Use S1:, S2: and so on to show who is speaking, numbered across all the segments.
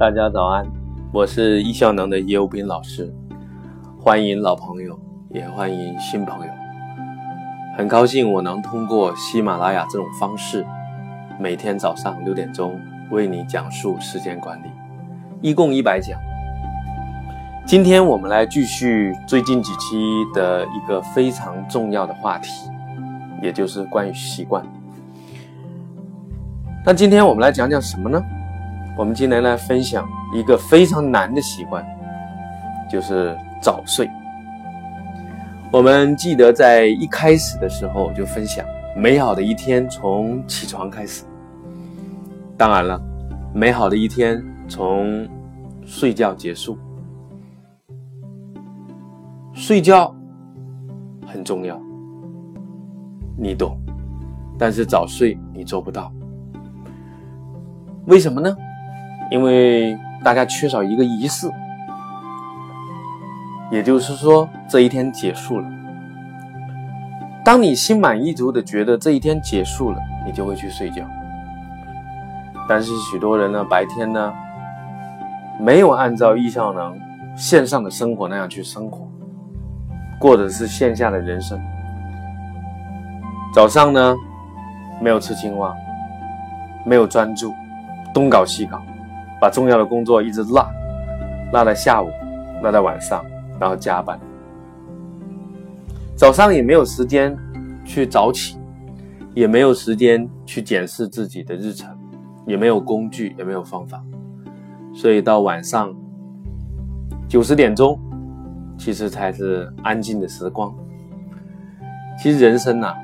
S1: 大家早安，我是易效能的叶武斌老师，欢迎老朋友，也欢迎新朋友。很高兴我能通过喜马拉雅这种方式，每天早上六点钟为你讲述时间管理，一共一百讲。今天我们来继续最近几期的一个非常重要的话题，也就是关于习惯。那今天我们来讲讲什么呢？我们今天来分享一个非常难的习惯，就是早睡。我们记得在一开始的时候就分享，美好的一天从起床开始。当然了，美好的一天从睡觉结束。睡觉很重要，你懂，但是早睡你做不到，为什么呢？因为大家缺少一个仪式，也就是说，这一天结束了。当你心满意足的觉得这一天结束了，你就会去睡觉。但是许多人呢，白天呢，没有按照易效能线上的生活那样去生活，过的是线下的人生。早上呢，没有吃青蛙，没有专注，东搞西搞。把重要的工作一直落，落在下午，落在晚上，然后加班。早上也没有时间去早起，也没有时间去检视自己的日程，也没有工具，也没有方法，所以到晚上九十点钟，其实才是安静的时光。其实人生呐，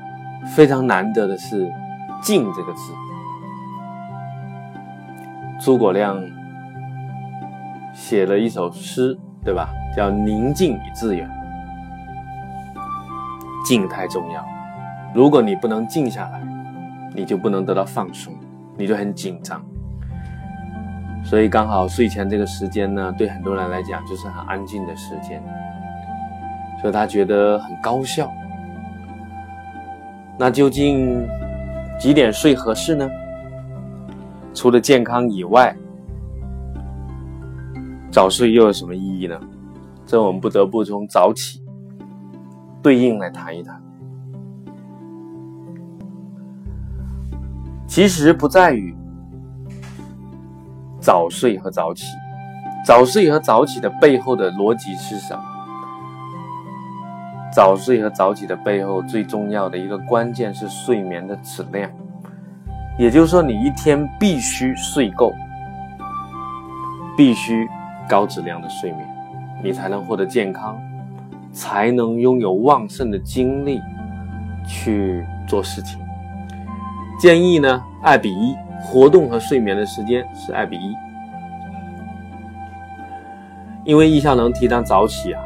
S1: 非常难得的是“静”这个字。诸葛亮写了一首诗，对吧？叫“宁静以致远”。静太重要，如果你不能静下来，你就不能得到放松，你就很紧张。所以刚好睡前这个时间呢，对很多人来讲就是很安静的时间，所以他觉得很高效。那究竟几点睡合适呢？除了健康以外，早睡又有什么意义呢？这我们不得不从早起对应来谈一谈。其实不在于早睡和早起，早睡和早起的背后的逻辑是什么？早睡和早起的背后最重要的一个关键是睡眠的质量。也就是说，你一天必须睡够，必须高质量的睡眠，你才能获得健康，才能拥有旺盛的精力去做事情。建议呢，二比一，活动和睡眠的时间是二比一。因为易效能提倡早起啊，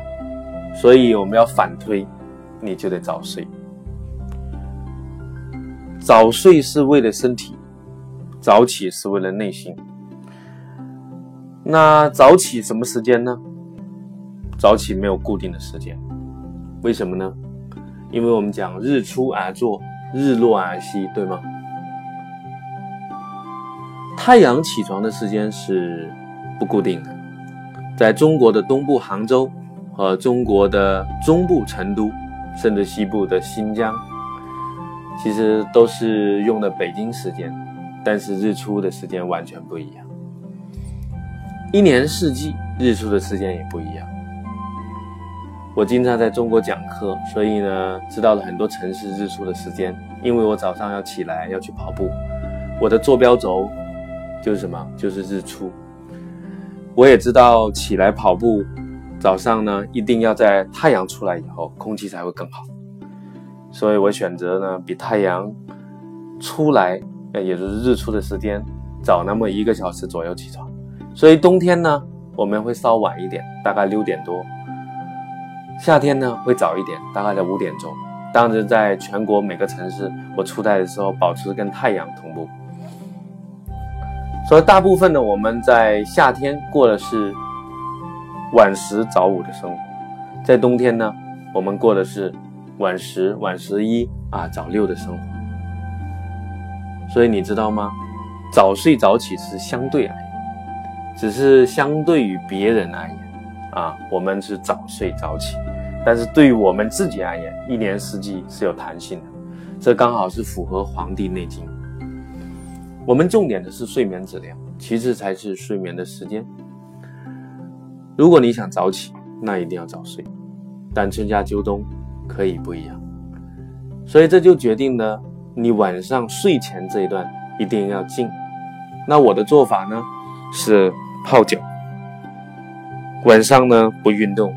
S1: 所以我们要反推，你就得早睡。早睡是为了身体，早起是为了内心。那早起什么时间呢？早起没有固定的时间，为什么呢？因为我们讲日出而作，日落而息，对吗？太阳起床的时间是不固定的，在中国的东部杭州和中国的中部成都，甚至西部的新疆。其实都是用的北京时间，但是日出的时间完全不一样。一年四季日出的时间也不一样。我经常在中国讲课，所以呢，知道了很多城市日出的时间。因为我早上要起来要去跑步，我的坐标轴就是什么？就是日出。我也知道起来跑步，早上呢一定要在太阳出来以后，空气才会更好。所以我选择呢，比太阳出来，呃，也就是日出的时间早那么一个小时左右起床。所以冬天呢，我们会稍晚一点，大概六点多；夏天呢，会早一点，大概在五点钟。当然，在全国每个城市，我出差的时候保持跟太阳同步。所以大部分呢，我们在夏天过的是晚十早五的生活，在冬天呢，我们过的是。晚十晚十一啊，早六的生活，所以你知道吗？早睡早起是相对而言，只是相对于别人而言，啊，我们是早睡早起，但是对于我们自己而言，一年四季是有弹性的，这刚好是符合《黄帝内经》。我们重点的是睡眠质量，其次才是睡眠的时间。如果你想早起，那一定要早睡，但春夏秋冬可以不一样，所以这就决定了你晚上睡前这一段一定要静。那我的做法呢是泡脚，晚上呢不运动，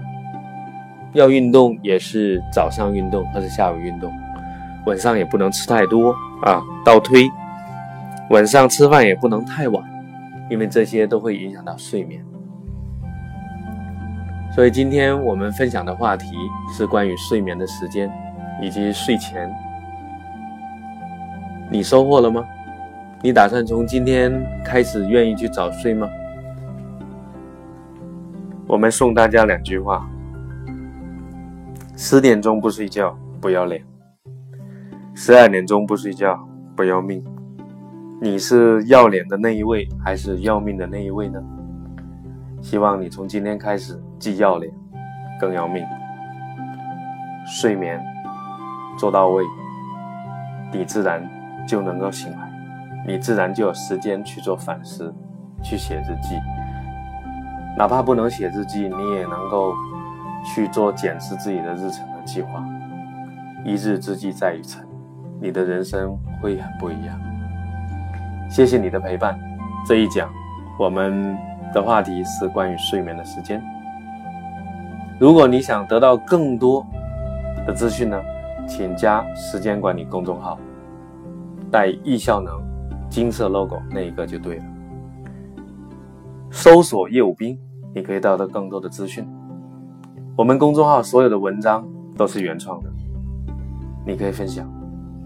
S1: 要运动也是早上运动或者下午运动，晚上也不能吃太多啊。倒推，晚上吃饭也不能太晚，因为这些都会影响到睡眠。所以今天我们分享的话题是关于睡眠的时间以及睡前，你收获了吗？你打算从今天开始愿意去早睡吗？我们送大家两句话：十点钟不睡觉不要脸，十二点钟不睡觉不要命。你是要脸的那一位，还是要命的那一位呢？希望你从今天开始既要脸，更要命。睡眠做到位，你自然就能够醒来，你自然就有时间去做反思，去写日记。哪怕不能写日记，你也能够去做检视自己的日程的计划。一日之计在于晨，你的人生会很不一样。谢谢你的陪伴，这一讲我们。的话题是关于睡眠的时间。如果你想得到更多的资讯呢，请加时间管理公众号，带易效能金色 logo 那一个就对了。搜索业务兵，你可以得到更多的资讯。我们公众号所有的文章都是原创的，你可以分享。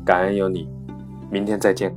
S1: 感恩有你，明天再见。